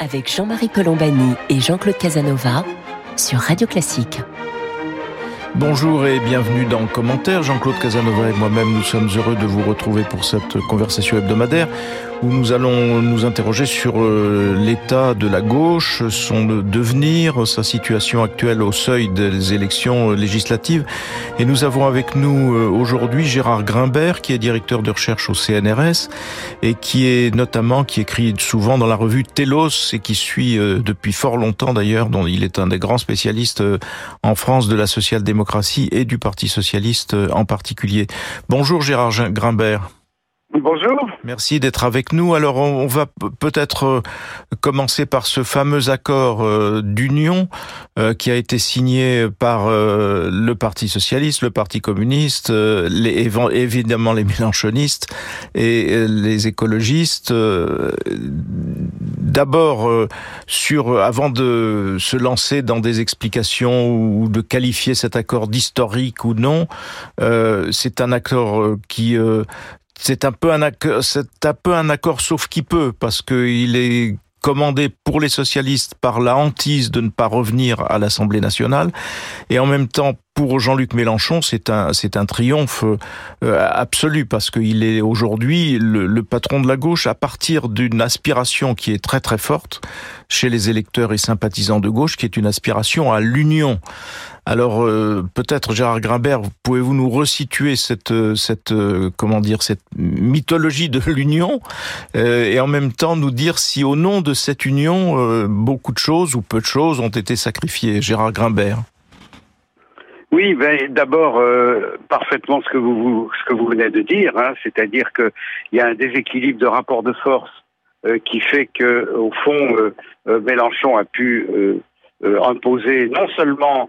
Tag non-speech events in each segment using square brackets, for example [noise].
Avec Jean-Marie Colombani et Jean-Claude Casanova sur Radio Classique. Bonjour et bienvenue dans Commentaire. Jean-Claude Casanova et moi-même, nous sommes heureux de vous retrouver pour cette conversation hebdomadaire où nous allons nous interroger sur euh, l'état de la gauche, son devenir, sa situation actuelle au seuil des élections législatives. Et nous avons avec nous euh, aujourd'hui Gérard Grimbert, qui est directeur de recherche au CNRS et qui est notamment, qui écrit souvent dans la revue Telos et qui suit euh, depuis fort longtemps d'ailleurs, dont il est un des grands spécialistes en France de la social-démocratie et du Parti socialiste en particulier. Bonjour Gérard Grimbert. Bonjour. Merci d'être avec nous. Alors, on va peut-être euh, commencer par ce fameux accord euh, d'union euh, qui a été signé par le Parti socialiste, le Parti communiste, les, évidemment les mélanchonistes et les écologistes. D'abord, sur avant de se lancer dans des explications ou de qualifier cet accord d'historique ou non, c'est un accord qui c'est un peu un accord, sauf qui peut parce qu'il est commandé pour les socialistes par la hantise de ne pas revenir à l'Assemblée nationale et en même temps pour Jean-Luc Mélenchon, c'est un c'est un triomphe euh, absolu parce qu'il est aujourd'hui le, le, patron de la gauche à partir d'une aspiration qui est très très forte chez les électeurs et sympathisants de gauche, qui est une aspiration à l'union. Alors euh, peut-être Gérard Grimbert, pouvez-vous nous resituer cette cette euh, comment dire cette mythologie de [laughs] l'union et en même temps nous dire si au nom de cette union beaucoup de choses ou peu de choses ont été sacrifiées. Gérard Grimbert? Oui, ben, d'abord euh, parfaitement ce que vous venez de dire, hein, c'est-à-dire qu'il y a un déséquilibre de rapport de force euh, qui fait que au fond euh, Mélenchon a pu imposer non seulement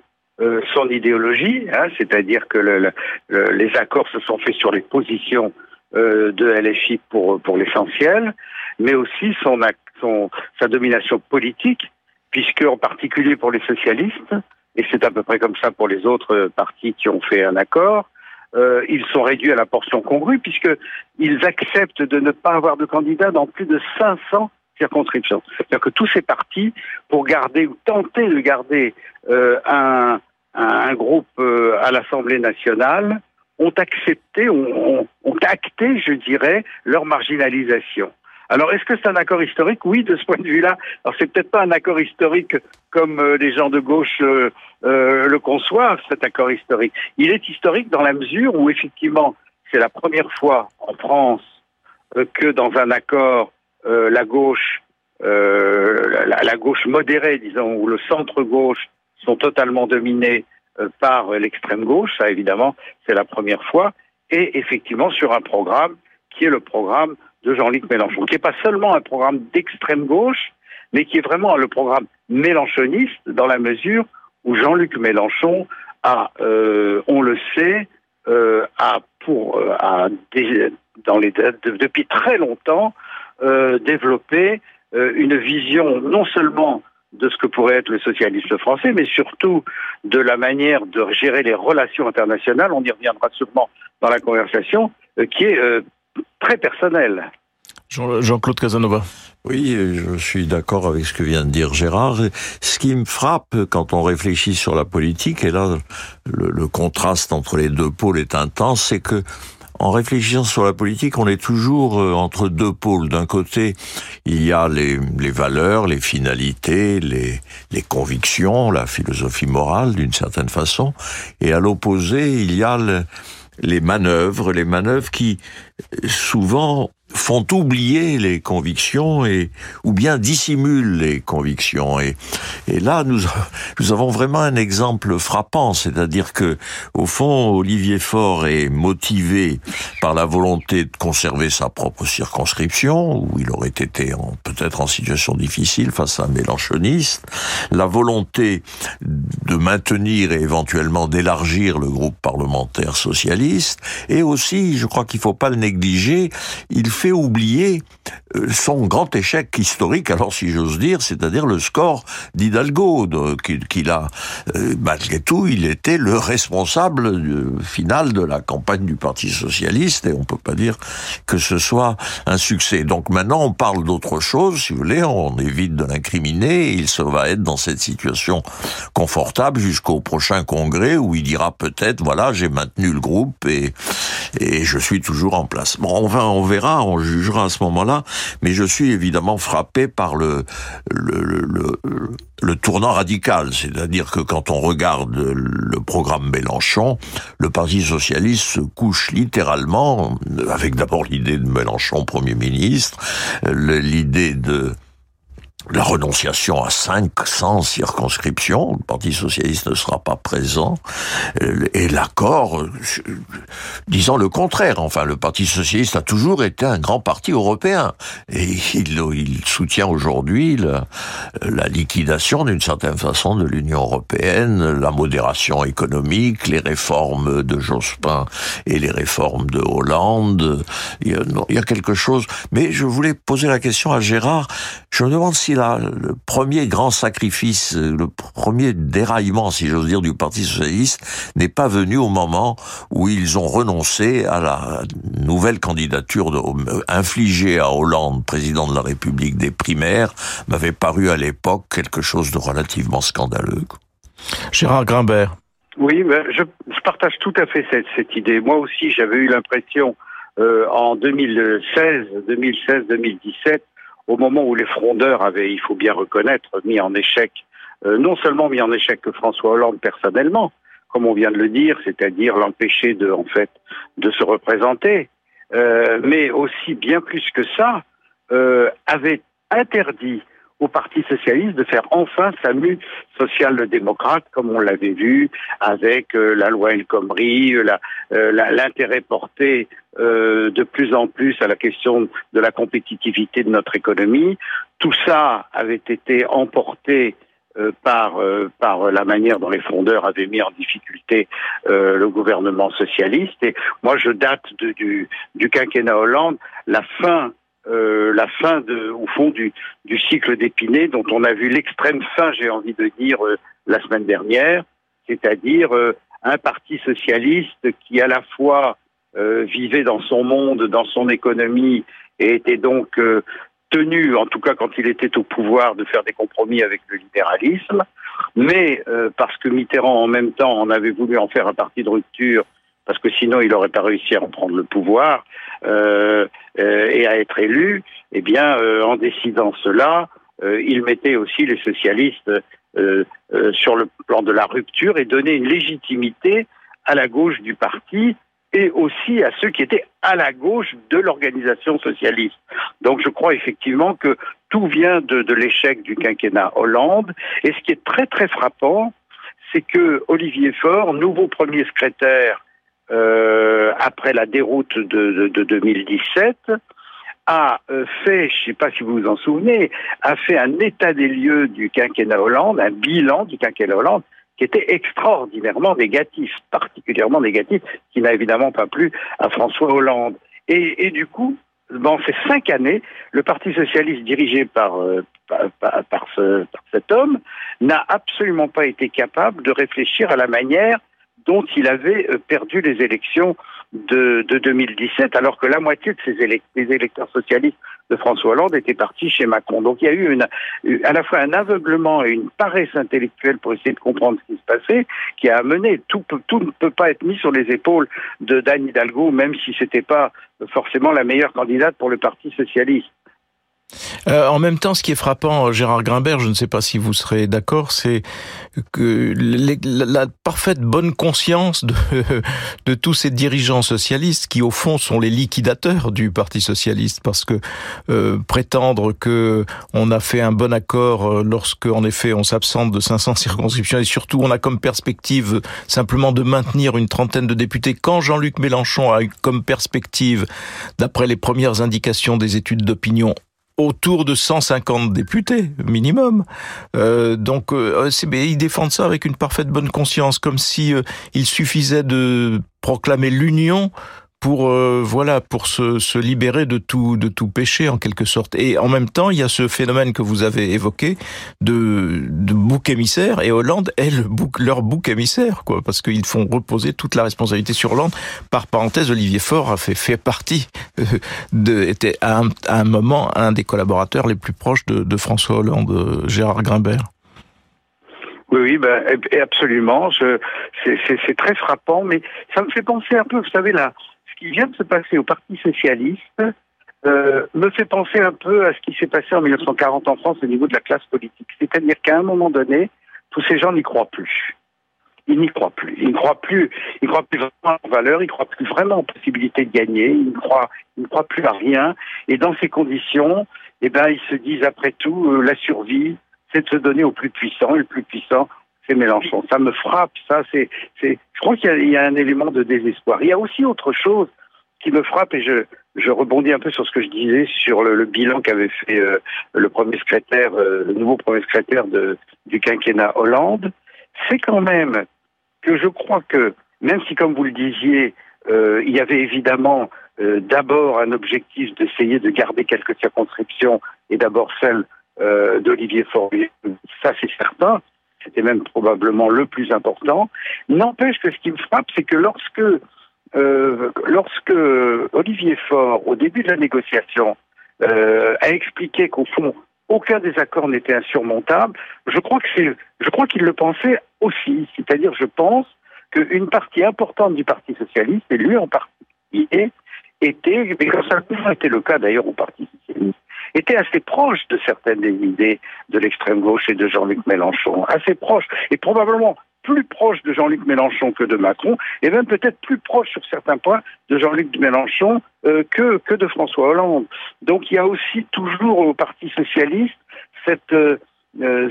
son idéologie, hein, c'est-à-dire que le, les accords se sont faits sur les positions de LFI pour pour l'essentiel, mais aussi son, son sa domination politique, puisque en particulier pour les socialistes et c'est à peu près comme ça pour les autres partis qui ont fait un accord, euh, ils sont réduits à la portion congrue puisqu'ils acceptent de ne pas avoir de candidats dans plus de 500 circonscriptions. C'est-à-dire que tous ces partis, pour garder ou tenter de garder euh, un, un, groupe euh, à l'Assemblée nationale, ont accepté, ont, acté, je dirais, leur marginalisation. Alors, est-ce que c'est un accord historique? Oui, de ce point de vue-là. Alors, c'est peut-être pas un accord historique comme euh, les gens de gauche euh, le conçoivent, cet accord historique. Il est historique dans la mesure où, effectivement, c'est la première fois en France que dans un accord, la gauche, la, gauche modérée, disons, ou le centre-gauche sont totalement dominés par l'extrême gauche. Ça, évidemment, c'est la première fois. Et effectivement, sur un programme qui est le programme de Jean-Luc Mélenchon, qui n'est pas seulement un programme d'extrême gauche, mais qui est vraiment le programme mélenchoniste dans la mesure où Jean-Luc Mélenchon a, euh, on le sait, euh, a pour euh, a dans les, depuis très longtemps euh, développé euh, une vision non seulement de ce que pourrait être le socialisme français, mais surtout de la manière de gérer les relations internationales. On y reviendra sûrement dans la conversation, qui est très personnel. Jean-Claude Casanova. Oui, je suis d'accord avec ce que vient de dire Gérard. Ce qui me frappe quand on réfléchit sur la politique, et là le, contraste entre les deux pôles est intense, c'est que en réfléchissant sur la politique, on est toujours euh, entre deux pôles. D'un côté, il y a les, valeurs, les finalités, les, convictions, la philosophie morale d'une certaine façon, et à l'opposé, il y a le, les manœuvres, les manœuvres qui souvent font oublier les convictions et ou bien dissimulent les convictions. Et et là nous [laughs] nous avons vraiment un exemple frappant c'est-à-dire que au fond Olivier Faure est motivé par la volonté de conserver sa propre circonscription où il aurait été peut-être en situation difficile face à un mélanchoniste la volonté de maintenir et éventuellement d'élargir le groupe parlementaire socialiste et aussi je crois qu'il faut pas le négliger il fait oublier euh, son grand échec historique, alors si j'ose dire, c'est-à-dire le score d'Hidalgo, qu'il a, euh, malgré tout, il était le responsable euh, final de la campagne du Parti Socialiste, et on peut pas dire que ce soit un succès. Donc maintenant, on parle d'autre chose, si vous voulez, on évite de l'incriminer, il se va être dans cette situation confortable jusqu'au prochain congrès où il dira peut-être, voilà, j'ai maintenu le groupe et, et je suis toujours en place. Bon, on, va, on verra, on jugera à ce moment-là, mais je suis évidemment frappé par le, le, le, le tournant radical, c'est-à-dire que quand on regarde le programme Mélenchon, le Parti socialiste se couche littéralement, avec d'abord l'idée de Mélenchon Premier ministre, l'idée de la renonciation à 500 circonscriptions, le Parti socialiste ne sera pas présent, et l'accord, disant le contraire. Enfin, le Parti socialiste a toujours été un grand parti européen, et il, soutient aujourd'hui la, liquidation d'une certaine façon de l'Union européenne, la modération économique, les réformes de Jospin et les réformes de Hollande. Il y a, quelque chose. Mais je voulais poser la question à Gérard. Je me demande le premier grand sacrifice, le premier déraillement, si j'ose dire, du Parti socialiste n'est pas venu au moment où ils ont renoncé à la nouvelle candidature de, infligée à Hollande, président de la République des primaires, m'avait paru à l'époque quelque chose de relativement scandaleux. Gérard Grimbert. Oui, ben, je, je, partage tout à fait cette, cette idée. Moi aussi, j'avais eu l'impression euh, en 2016, 2016, 2017 au moment où les frondeurs avaient, il faut bien reconnaître, mis en échec, euh, non seulement mis en échec que François Hollande personnellement, comme on vient de le dire, c'est-à-dire l'empêcher de, en fait, de se représenter, euh, mais aussi bien plus que ça, euh, avait interdit au Parti socialiste de faire enfin sa mue social-démocrate, comme on l'avait vu avec euh, la loi El Khomri, euh, l'intérêt porté euh, de plus en plus à la question de la compétitivité de notre économie. Tout ça avait été emporté par, par la manière dont les fondeurs avaient mis en difficulté le gouvernement socialiste. Et moi, je date du, du quinquennat Hollande la fin euh, la fin de, au fond du, cycle d'Épinay, dont on a vu l'extrême fin, j'ai envie de dire, euh, la semaine dernière, c'est-à-dire euh, un parti socialiste qui à la fois vivait dans son monde, dans son économie, et était donc tenu, en tout cas quand il était au pouvoir, de faire des compromis avec le libéralisme, mais parce que Mitterrand en même temps en avait voulu en faire un parti de rupture parce que sinon il n'aurait pas réussi à reprendre le pouvoir euh, euh, et à être élu, eh bien, euh, en décidant cela, il mettait aussi les socialistes sur le plan de la rupture et donnait une légitimité à la gauche du parti et aussi à ceux qui étaient à la gauche de l'organisation socialiste. Donc je crois effectivement que tout vient de, de l'échec du quinquennat Hollande. Et ce qui est très très frappant, c'est que Olivier Faure, nouveau premier secrétaire euh, après la déroute de, de, de 2017, a euh, fait, je ne sais pas si vous vous en souvenez, a fait un état des lieux du quinquennat Hollande, un bilan du quinquennat Hollande qui était extraordinairement négatif, particulièrement négatif, qui n'a évidemment pas plu à François Hollande. Et, du coup, dans ces cinq années, le Parti socialiste dirigé euh, par cet homme n'a absolument pas été capable de réfléchir à la manière dont il avait euh, perdu les élections de, de 2017, alors que la moitié de ces des électeurs socialistes de François Hollande étaient partis chez Macron. Donc il y a eu à la fois un aveuglement et une paresse intellectuelle pour essayer de comprendre ce qui se passait, qui a amené tout, ne peut pas être mis sur les épaules de Dan Hidalgo, même si c'était pas forcément la meilleure candidate pour le Parti socialiste. Euh, en même temps, ce qui est frappant, Gérard Grimbert, je ne sais pas si vous serez d'accord, c'est que la, parfaite bonne conscience [laughs] de, tous ces dirigeants socialistes qui, au fond, sont les liquidateurs du Parti socialiste, parce que euh, prétendre que on a fait un bon accord euh, lorsque, en effet, on s'absente de 500 [laughs] circonscriptions et surtout on a comme perspective simplement de maintenir une trentaine de députés, quand Jean-Luc Mélenchon a eu comme perspective, d'après les premières indications des études d'opinion, autour de 150 députés minimum. Euh, donc euh, ils défendent ça avec une parfaite bonne conscience, comme si euh, il suffisait de proclamer l'union pour euh, voilà pour se, se, libérer de tout de tout péché en quelque sorte. Et en même temps, il y a ce phénomène que vous avez évoqué de, de bouc émissaire et Hollande est le bouc, leur bouc émissaire quoi parce qu'ils font reposer toute la responsabilité sur Hollande. Par parenthèse, Olivier Faure a fait fait partie euh, de était à un, à un moment un des collaborateurs les plus proches de, de François Hollande, Gérard Grimbert. Oui, oui, ben, absolument. C'est très frappant, mais ça me fait penser un peu, vous savez, ce qui vient de se passer au Parti socialiste euh, me fait penser un peu à ce qui s'est passé en 1940 en France au niveau de la classe politique. C'est-à-dire qu'à un moment donné, tous ces gens n'y croient plus. Ils n'y croient plus. Ils ne croient plus. Croient plus vraiment en valeur. Ils ne croient plus vraiment en possibilité de gagner. Ils ne croient, ils ne croient plus à rien. Et dans ces conditions, eh ben, ils se disent après tout, euh, la survie, c'est de se donner au plus puissant. Et le plus puissant, Mélenchon. Ça me frappe. Ça, c'est, c'est. Je crois qu'il y, a un élément de désespoir. Il y a aussi autre chose qui me frappe et je, je rebondis un peu sur ce que je disais sur le, bilan qu'avait fait euh, le premier secrétaire, euh, le nouveau premier secrétaire de, du quinquennat Hollande. C'est quand même que je crois que même si, comme vous le disiez, euh, il y avait évidemment d'abord un objectif d'essayer de garder quelques circonscriptions et d'abord celle d'Olivier Faure. Ça, c'est certain. C'était même probablement le plus important. N'empêche que ce qui me frappe, c'est que lorsque, euh, lorsque Olivier Faure, au début de la négociation, euh, a expliqué qu'au fond, aucun des accords n'était insurmontable, je crois que c'est, je crois qu'il le pensait aussi. C'est-à-dire, je pense qu'une partie importante du Parti socialiste, et lui en particulier, était, mais ça a toujours été le cas d'ailleurs au Parti socialiste, était assez proche de certaines des idées de l'extrême gauche et de Jean-Luc Mélenchon, assez proche, et probablement plus proche de Jean-Luc Mélenchon que de Macron, et même peut-être plus proche sur certains points de Jean-Luc Mélenchon euh, que, que de François Hollande. Donc il y a aussi toujours au Parti socialiste cette, euh, euh,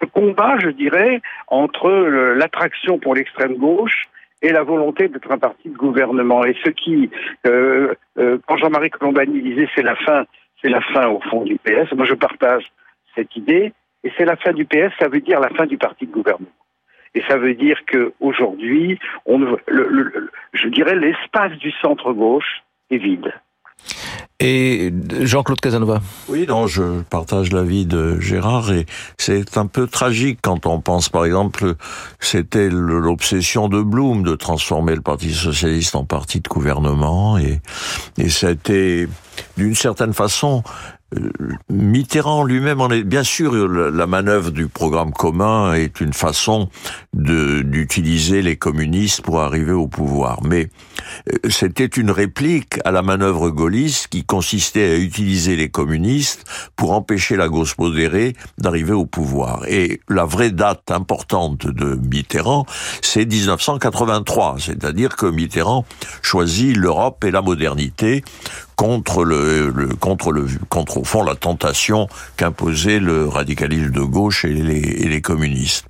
ce combat, je dirais, entre l'attraction pour l'extrême gauche et la volonté d'être un parti de gouvernement. Et ce qui, euh, euh, quand Jean-Marie Colombani disait c'est la fin c'est la fin au fond du PS. Moi, je partage cette idée. Et c'est la fin du PS, ça veut dire la fin du parti de gouvernement. Et ça veut dire qu'aujourd'hui, on, le, le, je dirais, l'espace du centre-gauche est vide. Et Jean-Claude Casanova. Oui, non, je partage l'avis de Gérard et c'est un peu tragique quand on pense, par exemple, c'était l'obsession de Blum de transformer le Parti socialiste en parti de gouvernement et, et c'était d'une certaine façon Mitterrand lui-même en est bien sûr la manœuvre du programme commun est une façon d'utiliser les communistes pour arriver au pouvoir. Mais euh, c'était une réplique à la manœuvre gaulliste qui consistait à utiliser les communistes pour empêcher la gauche modérée d'arriver au pouvoir. Et la vraie date importante de Mitterrand c'est 1983 c'est-à-dire que Mitterrand choisit l'Europe et la modernité contre le, le, contre le contre au fond la tentation qu'imposait le radicalisme de gauche et les, et les, communistes.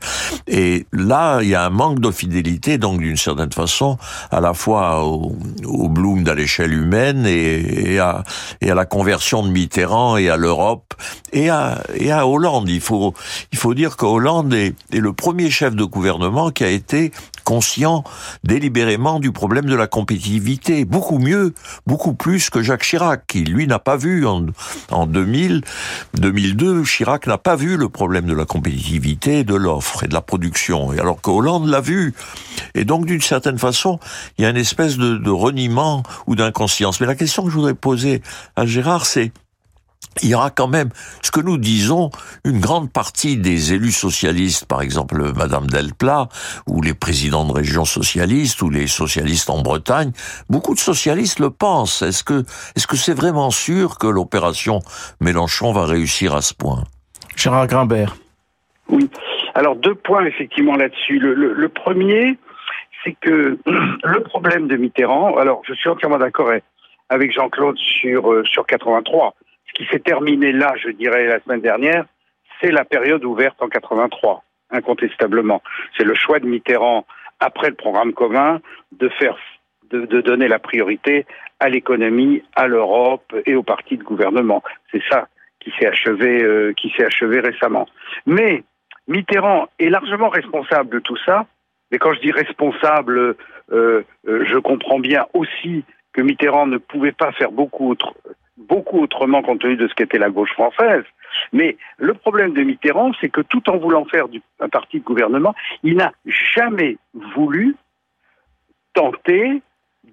Et là, il y a un manque de fidélité, donc d'une certaine façon, à la fois au, au Bloom à l'échelle humaine et, et, à, et à la conversion de Mitterrand et à l'Europe et à, et à Hollande. Il faut il faut dire que Hollande est, est le premier chef de gouvernement qui a été conscient délibérément du problème de la compétitivité, beaucoup mieux, beaucoup plus que Jacques Chirac, qui lui n'a pas vu en, en 2000, 2002, Chirac n'a pas vu le problème de la compétitivité, de l'offre et de la production, et alors que Hollande l'a vu. Et donc d'une certaine façon, il y a une espèce de, de reniement ou d'inconscience. Mais la question que je voudrais poser à Gérard, c'est il y aura quand même, ce que nous disons, une grande partie des élus socialistes, par exemple Madame Delplat, ou les présidents de régions socialistes, ou les socialistes en Bretagne, beaucoup de socialistes le pensent. Est-ce que est-ce que c'est vraiment sûr que l'opération Mélenchon va réussir à ce point? Gérard Grimbert. Oui. Alors deux points effectivement là-dessus. Le, le, le premier, c'est que [clears throat] le problème de Mitterrand. Alors je suis entièrement d'accord avec Jean-Claude sur euh, sur 83 ce qui s'est terminé là, je dirais, la semaine dernière, c'est la période ouverte en 83, incontestablement. C'est le choix de Mitterrand, après le programme commun, de faire, de, donner la priorité à l'économie, à l'Europe et aux partis de gouvernement. C'est ça qui s'est achevé, euh, qui s'est achevé récemment. Mais Mitterrand est largement responsable de tout ça Mais quand je dis responsable, je comprends bien aussi que Mitterrand ne pouvait pas faire beaucoup, autre, beaucoup autrement compte tenu de ce qu'était la gauche française. Mais le problème de Mitterrand, c'est que tout en voulant faire un parti de gouvernement, il n'a jamais voulu tenter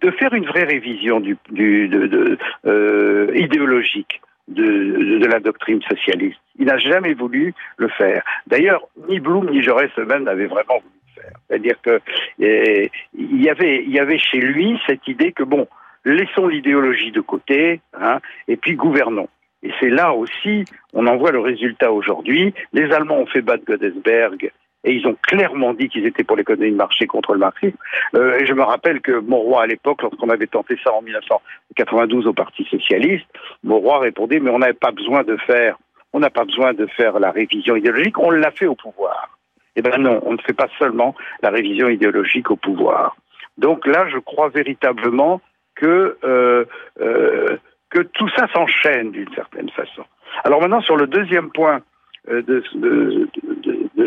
de faire une vraie révision du, du de, de, euh, idéologique de, la doctrine socialiste. Il n'a jamais voulu le faire. D'ailleurs, ni Blum ni Jaurès eux-mêmes n'avaient vraiment voulu le faire. C'est-à-dire que eh, il y avait, y avait chez lui cette idée que bon, laissons l'idéologie de côté, hein, et puis gouvernons. Et c'est là aussi, on en voit le résultat aujourd'hui. Les Allemands ont fait battre Godesberg et ils ont clairement dit qu'ils étaient pour l'économie de marché contre le marxisme. Euh, et je me rappelle que Monroy, à l'époque, lorsqu'on avait tenté ça en 1992 au Parti socialiste, Monroy répondait mais on n'avait pas besoin de faire, on n'a pas besoin de faire la révision idéologique, on l'a fait au pouvoir. Eh ben non, on ne fait pas seulement la révision idéologique au pouvoir. Donc là, je crois véritablement que euh, euh, que tout ça s'enchaîne d'une certaine façon. Alors maintenant, sur le deuxième point euh, de,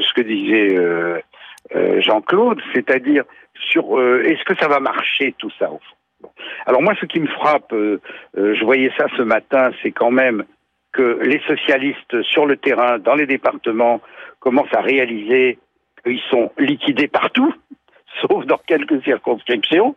ce que disait euh, euh, Jean-Claude, c'est-à-dire sur est-ce que ça va marcher tout ça au fond? Alors moi, ce qui me frappe, je voyais ça ce matin, c'est quand même que les socialistes sur le terrain, dans les départements, commencent à réaliser qu'ils sont liquidés partout, [laughs] sauf dans quelques circonscriptions.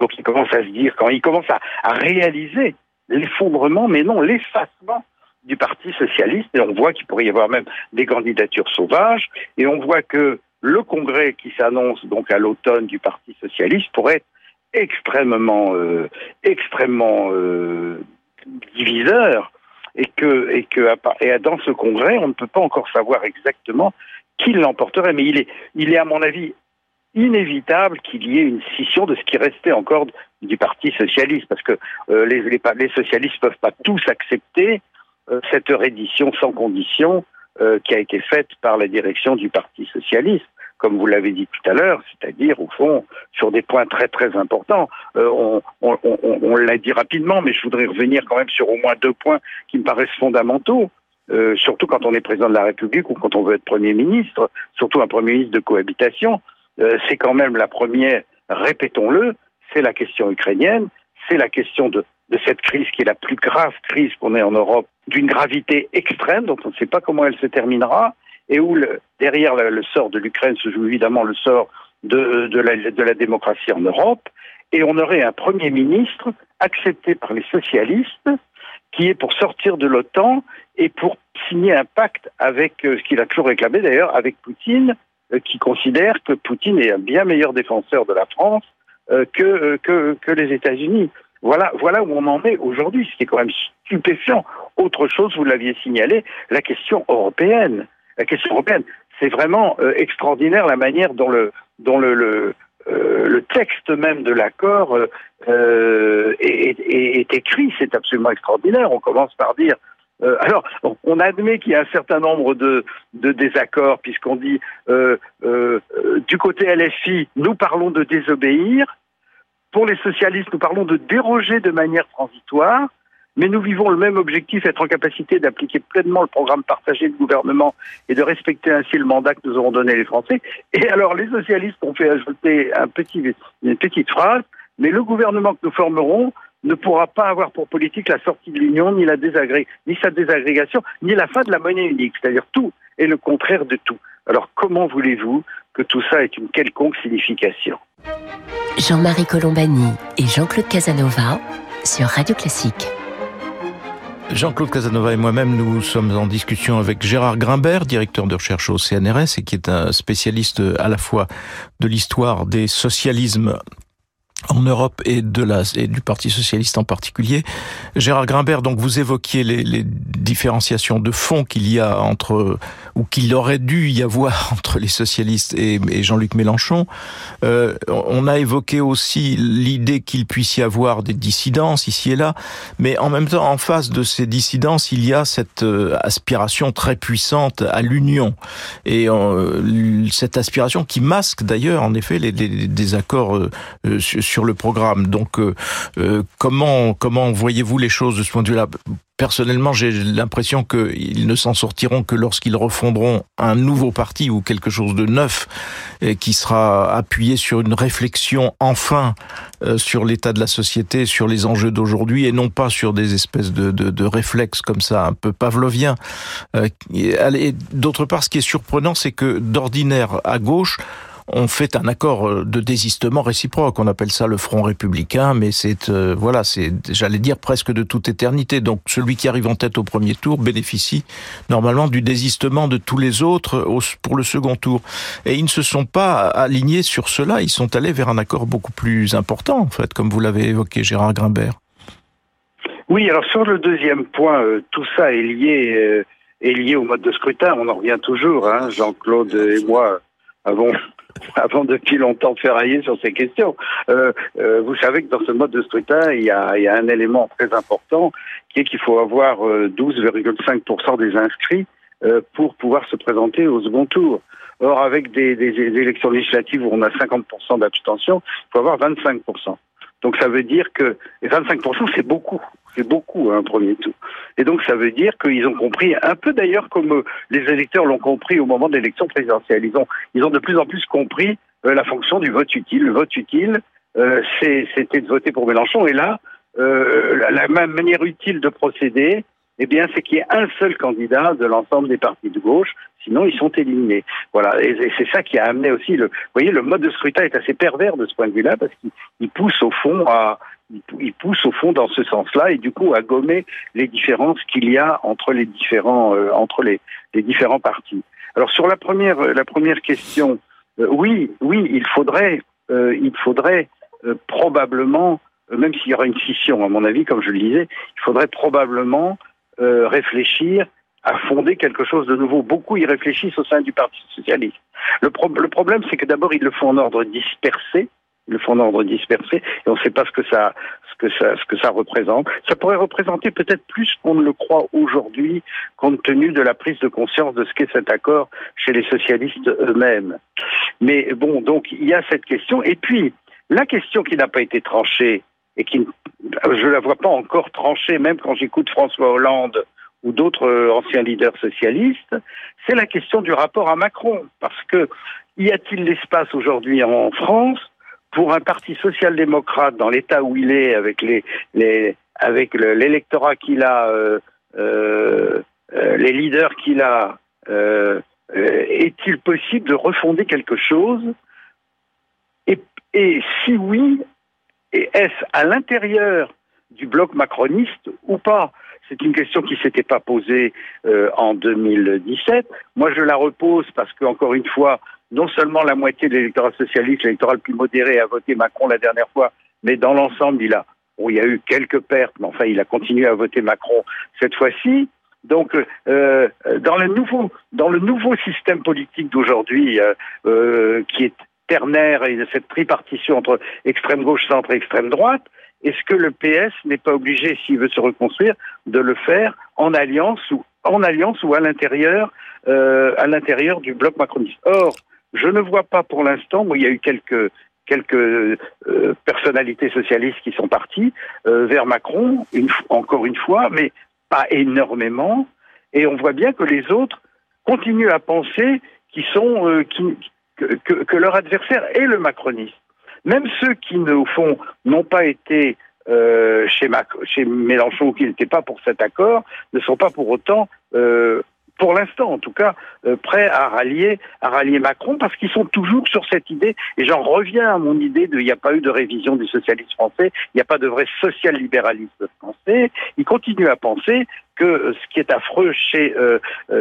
Donc ils commencent à se dire, quand ils commencent à, à réaliser l'effondrement, mais non l'effacement du Parti socialiste, et on voit qu'il pourrait y avoir même des candidatures sauvages, et on voit que le congrès qui s'annonce donc à l'automne du Parti socialiste pourrait être extrêmement, euh, extrêmement euh, diviseur, et que, et que et dans ce congrès, on ne peut pas encore savoir exactement qui l'emporterait, mais il est, il est à mon avis inévitable qu'il y ait une scission de ce qui restait encore du Parti socialiste, parce que euh, les, les, les socialistes peuvent pas tous accepter euh, cette reddition sans condition euh, qui a été faite par la direction du Parti socialiste, comme vous l'avez dit tout à l'heure, c'est-à-dire au fond sur des points très très importants. Euh, on, on, on, on l'a dit rapidement, mais je voudrais revenir quand même sur au moins deux points qui me paraissent fondamentaux. Euh, surtout quand on est président de la République ou quand on veut être Premier ministre, surtout un Premier ministre de cohabitation, c'est quand même la première, répétons-le, c'est la question ukrainienne, c'est la question de, cette crise qui est la plus grave crise qu'on ait en Europe, d'une gravité extrême dont on ne sait pas comment elle se terminera, et où derrière le, sort de l'Ukraine se joue évidemment le sort de, la, démocratie en Europe, et on aurait un Premier ministre accepté par les socialistes qui est pour sortir de l'OTAN et pour signer un pacte avec euh, ce qu'il a toujours réclamé d'ailleurs, avec Poutine, euh, qui considère que Poutine est un bien meilleur défenseur de la France euh, que, euh, que, que les États-Unis. Voilà, voilà où on en est aujourd'hui, ce qui est quand même stupéfiant. Autre chose, vous l'aviez signalé, la question européenne. La question européenne, c'est vraiment euh, extraordinaire la manière dont le, euh, texte même de l'accord euh, est, écrit. C'est absolument extraordinaire. On commence par dire. Alors, on admet qu'il y a un certain nombre de, désaccords, puisqu'on dit du côté LFI, nous parlons de désobéir, pour les socialistes, nous parlons de déroger de manière transitoire, mais nous vivons le même objectif, être en capacité d'appliquer pleinement le programme partagé de gouvernement et de respecter ainsi le mandat que nous aurons donné les Français. Et alors les socialistes ont fait ajouter une petite phrase, mais le gouvernement que nous formerons ne pourra pas avoir pour politique la sortie de l'Union, ni, la désagré... ni sa désagrégation, ni la fin de la monnaie unique. C'est-à-dire tout est le contraire de tout. Alors comment voulez-vous que tout ça ait une quelconque signification? Jean-Marie Colombani et Jean-Claude Casanova sur Radio Classique. Jean-Claude Casanova et moi-même, nous sommes en discussion avec Gérard Grimbert, directeur de recherche au CNRS et qui est un spécialiste à la fois de l'histoire des socialismes en Europe et de la et du Parti socialiste en particulier. Gérard Grimbert, donc vous évoquiez les, les différenciations de fond qu'il y a entre ou qu'il aurait dû y avoir [laughs] entre les socialistes et, Jean-Luc Mélenchon. Euh, on a évoqué aussi l'idée qu'il puisse y avoir des dissidences ici et là, mais en même temps, en face de ces dissidences, il y a cette euh, aspiration très puissante à l'union et euh, cette aspiration qui masque d'ailleurs, en effet, les, les, désaccords sur sur le programme. Donc, comment comment voyez-vous les choses de ce point de vue-là? Personnellement, j'ai l'impression qu'ils ne s'en sortiront que lorsqu'ils refondront un nouveau parti ou quelque chose de neuf et qui sera appuyé sur une réflexion enfin euh, sur l'état de la société, sur les enjeux d'aujourd'hui et non pas sur des espèces de, de, réflexes comme ça un peu pavloviens. Euh, D'autre part, ce qui est surprenant, c'est que d'ordinaire à gauche, on fait un accord euh, de désistement réciproque. On appelle ça le Front républicain, mais c'est euh, voilà, c'est j'allais dire presque de toute éternité. Donc celui qui arrive en tête au premier tour bénéficie normalement du désistement de tous les autres pour le second tour. Et ils ne se sont pas alignés sur cela. Ils sont allés vers un accord beaucoup plus important, en fait, comme vous l'avez évoqué, Gérard Grimbert. Oui, alors sur le deuxième point, euh, tout ça est lié est lié au mode de scrutin. On en revient toujours. Hein. Jean-Claude et moi avons [laughs] avant depuis longtemps ferrailler sur ces questions. Euh, euh, vous savez que dans ce mode de scrutin, il y a, un élément très important qui est qu'il faut avoir 12,5% euh, des inscrits pour pouvoir se présenter au second tour. Or, avec des, des, élections législatives où on a 50% d'abstention, il faut avoir 25%. Donc ça veut dire que et 25% c'est beaucoup, c'est beaucoup un premier tour. Et donc ça veut dire qu'ils ont compris un peu d'ailleurs comme euh, les électeurs l'ont compris au moment de l'élection présidentielle. Ils ont ils ont de plus en plus compris euh, la fonction du vote utile. Le vote utile, euh, c'était de voter pour Mélenchon. Et là, la, la même manière utile de procéder, eh bien, c'est qu'il y ait un seul candidat de l'ensemble des partis de gauche, sinon ils sont éliminés. Voilà, et, c'est ça qui a amené aussi le. Vous voyez, le mode de scrutin est assez pervers de ce point de vue-là parce qu'il pousse au fond à, il pousse au fond dans ce sens-là et du coup à gommer les différences qu'il y a entre les différents euh, entre les, les, différents partis. Alors sur la première la première question, euh, oui, oui, il faudrait euh, il faudrait probablement même s'il y aura une scission à mon avis comme je le disais, il faudrait probablement euh, réfléchir à fonder quelque chose de nouveau. Beaucoup y réfléchissent au sein du Parti socialiste. Le, le problème, c'est que d'abord, ils le font en ordre dispersé. Ils le font en ordre dispersé et on ne sait pas ce que ça, ce que ça, ce que ça représente. Ça pourrait représenter peut-être plus qu'on ne le croit aujourd'hui, compte tenu de la prise de conscience de ce qu'est cet accord chez les socialistes eux-mêmes. Mais bon, donc il y a cette question. Et puis la question qui n'a pas été tranchée et qui, je la vois pas encore tranchée, même quand j'écoute François Hollande ou d'autres euh, anciens leaders socialistes, c'est la question du rapport à Macron. Parce que y a-t-il l'espace aujourd'hui en France pour un parti social-démocrate dans l'état où il est, avec les, avec l'électorat qu'il a, euh, euh, les leaders qu'il a, est-il possible de refonder quelque chose? Et si oui, et est-ce à l'intérieur du bloc macroniste ou pas? C'est une question qui s'était pas posée euh, en 2017. Moi, je la repose parce que, encore une fois, non seulement la moitié de l'électorat socialiste, l'électorat le plus modéré, a voté Macron la dernière fois, mais dans l'ensemble, il a, bon, il y a eu quelques pertes, mais enfin, il a continué à voter Macron cette fois-ci. Donc, euh, dans le nouveau, dans le nouveau système politique d'aujourd'hui, euh, euh qui est ternaire et cette tripartition entre extrême gauche, centre et extrême droite, est-ce que le PS n'est pas obligé, s'il veut se reconstruire, de le faire en alliance ou en alliance ou à l'intérieur euh, à l'intérieur du bloc macroniste? Or, je ne vois pas pour l'instant, il y a eu quelques quelques euh, personnalités socialistes qui sont parties euh, vers Macron, encore une fois, mais pas énormément. Et on voit bien que les autres continuent à penser qu'ils sont, que, leur adversaire est le macroniste. Même ceux qui, au fond, n'ont pas été euh, chez, Mac chez Mélenchon qui n'étaient pas pour cet accord, ne sont pas pour autant, euh, pour l'instant en tout cas, euh, prêts à rallier, à rallier Macron parce qu'ils sont toujours sur cette idée. Et j'en reviens à mon idée de il n'y a pas eu de révision du socialisme français, il n'y a pas de vrai social-libéralisme français. Ils continuent à penser que ce qui est affreux chez,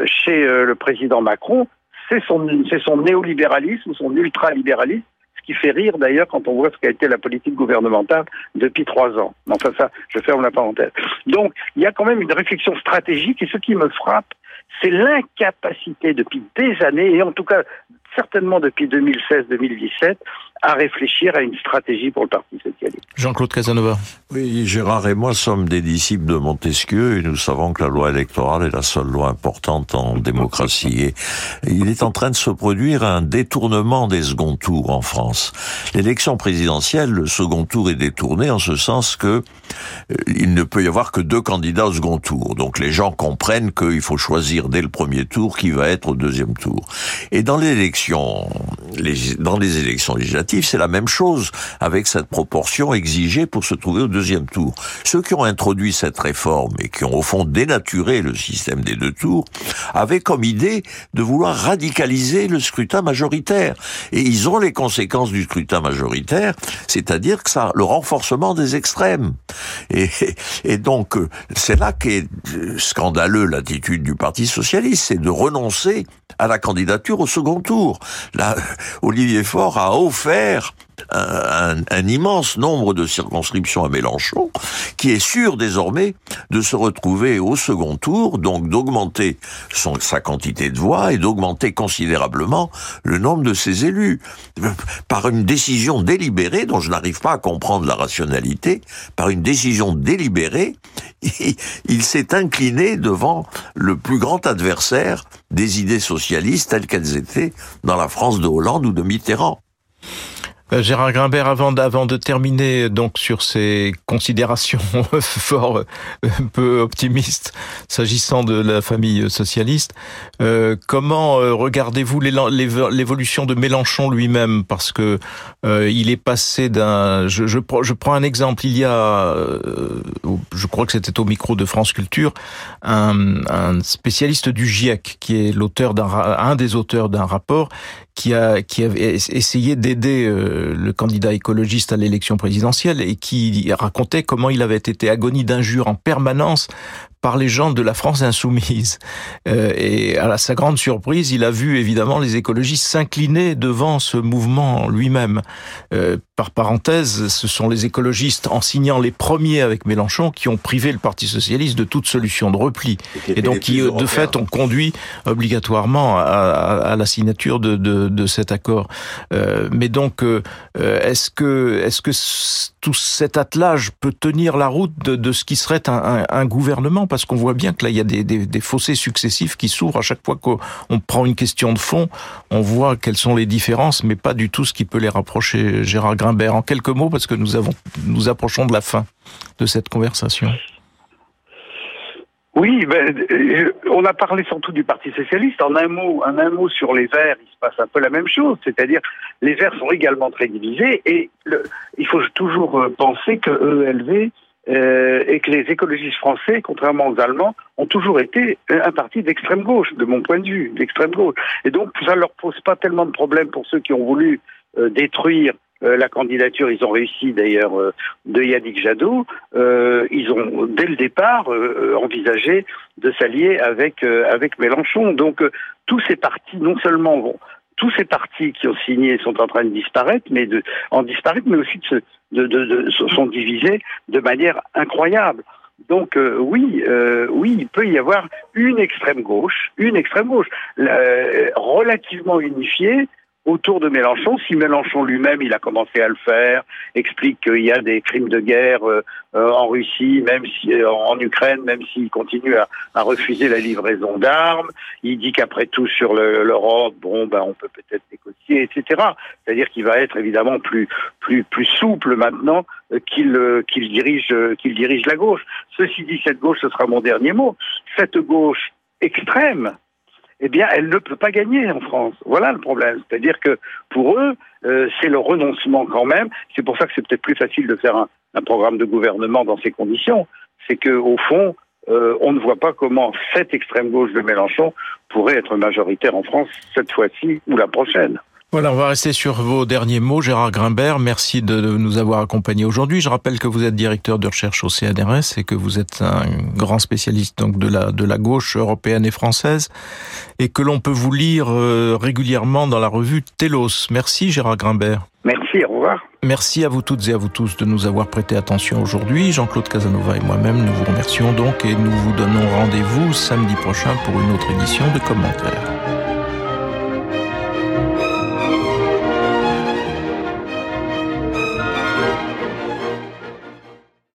chez le président Macron, c'est son, son néolibéralisme, son ultralibéralisme, ce qui fait rire d'ailleurs quand on voit ce qu'a été la politique gouvernementale depuis trois ans. Enfin ça, je ferme la parenthèse. Donc il y a quand même une réflexion stratégique et ce qui me frappe, c'est l'incapacité depuis des années, et en tout cas certainement depuis 2016-2017 à réfléchir à une stratégie pour le Parti socialiste. Jean-Claude Casanova. Oui, Gérard et moi sommes des disciples de Montesquieu et nous savons que la loi électorale est la seule loi importante en démocratie. Et il est en train de se produire un détournement des seconds tours en France. L'élection présidentielle, le second tour est détourné en ce sens que euh, il ne peut y avoir que deux candidats au second tour. Donc les gens comprennent qu'il faut choisir dès le premier tour qui va être au deuxième tour. Et dans l'élection, dans les élections législatives, c'est la même chose, avec cette proportion exigée pour se trouver au deuxième tour. Ceux qui ont introduit cette réforme et qui ont au fond dénaturé le système des deux tours, avaient comme idée de vouloir radicaliser le scrutin majoritaire. Et ils ont les conséquences du scrutin majoritaire, c'est-à-dire que ça, le renforcement des extrêmes. Et, et donc, c'est là qu'est scandaleux l'attitude du Parti socialiste, c'est de renoncer à la candidature au second tour. Là, Olivier Faure a offert un, immense nombre de circonscriptions à Mélenchon, qui est sûr désormais de se retrouver au second tour, donc d'augmenter sa quantité de voix et d'augmenter considérablement le nombre de ses élus. Par une décision délibérée, dont je n'arrive pas à comprendre la rationalité, par une décision délibérée, [laughs] il s'est incliné devant le plus grand adversaire des idées socialistes telles qu'elles étaient dans la France de Hollande ou de Mitterrand. Euh, Gérard Grimbert, avant, avant de terminer donc sur ces considérations [laughs] fort euh, peu optimistes s'agissant de la famille socialiste, euh, comment regardez-vous l'évolution de Mélenchon lui-même? Parce que euh, il est passé d'un, je, je, je, prends un exemple, il y a, je crois que c'était au micro de France Culture, un, un spécialiste du GIEC qui est l'auteur d'un, un des auteurs d'un rapport qui a qui a essayé d'aider euh, le candidat écologiste à l'élection présidentielle et qui racontait comment il avait été agonie d'injures en permanence par les gens de la France insoumise. Euh, et à sa grande surprise, il a vu évidemment les écologistes s'incliner devant ce mouvement lui-même. Euh, par parenthèse, ce sont les écologistes, en signant les premiers avec Mélenchon, qui ont privé le Parti socialiste de toute solution de repli. Et, donc qui, de fait, ont conduit obligatoirement à, à, la signature de, de, de cet accord. Euh, mais donc, euh, est-ce que, est-ce que tout cet attelage peut tenir la route de, de ce qui serait un, un, un gouvernement? Parce qu'on voit bien que là, il y a des, fossés successifs qui s'ouvrent à chaque fois qu'on prend une question de fond. On voit quelles sont les différences, mais pas du tout ce qui peut les rapprocher. Gérard Grimbert, en quelques mots, parce que nous avons, nous approchons de la fin de cette conversation. Oui, ben, euh, on a parlé surtout du Parti socialiste. En un mot, en un mot sur les Verts, il se passe un peu la même chose. C'est-à-dire, les Verts sont également très divisés et il faut toujours euh, penser que ELV euh, et que les écologistes français, contrairement aux Allemands, ont toujours été un parti d'extrême gauche, de mon point de vue, d'extrême gauche. Et donc, ça ne leur pose pas tellement de problèmes pour ceux qui ont voulu euh, détruire euh, la candidature, ils ont réussi d'ailleurs euh, de Yannick Jadot. Euh, ils ont dès le départ envisagé de s'allier avec avec Mélenchon. Donc tous ces partis, non seulement vont tous ces partis qui ont signé sont en train de disparaître, mais de en disparaître, mais aussi de, se, de, de, de sont divisés de manière incroyable. Donc euh, oui, euh, oui, il peut y avoir une extrême gauche, une extrême gauche euh, relativement unifiée, autour de Mélenchon. Si Mélenchon lui-même, il a commencé à le faire, explique qu'il y a des crimes de guerre euh, euh en Russie, même si euh, en Ukraine, même s'il continue à, à, refuser la livraison d'armes. Il dit qu'après tout sur l'Europe, bon, ben on peut peut-être négocier, etc. C'est-à-dire qu'il va être évidemment plus plus plus souple maintenant qu'il qu'il dirige qu'il dirige la gauche. Ceci dit, cette gauche, ce sera mon dernier mot. Cette gauche extrême eh bien, elle ne peut pas gagner en France. Voilà le problème. C'est-à-dire que pour eux, euh, c'est le renoncement quand même. C'est pour ça que c'est peut-être plus facile de faire un, programme de gouvernement dans ces conditions. C'est que au fond, euh, on ne voit pas comment cette extrême gauche de Mélenchon pourrait être majoritaire en France cette fois-ci ou la prochaine. Voilà, on va rester sur vos derniers mots, Gérard Grimbert. Merci de nous avoir accompagnés aujourd'hui. Je rappelle que vous êtes directeur de recherche au CNRS et que vous êtes un grand spécialiste donc de la de la gauche européenne et française et que l'on peut vous lire euh, régulièrement dans la revue Telos. Merci, Gérard Grimbert. Merci, au revoir. Merci à vous toutes et à vous tous de nous avoir prêté attention aujourd'hui. Jean-Claude Casanova et moi-même, nous vous remercions donc et nous vous donnons rendez-vous samedi prochain pour une autre édition de commentaires.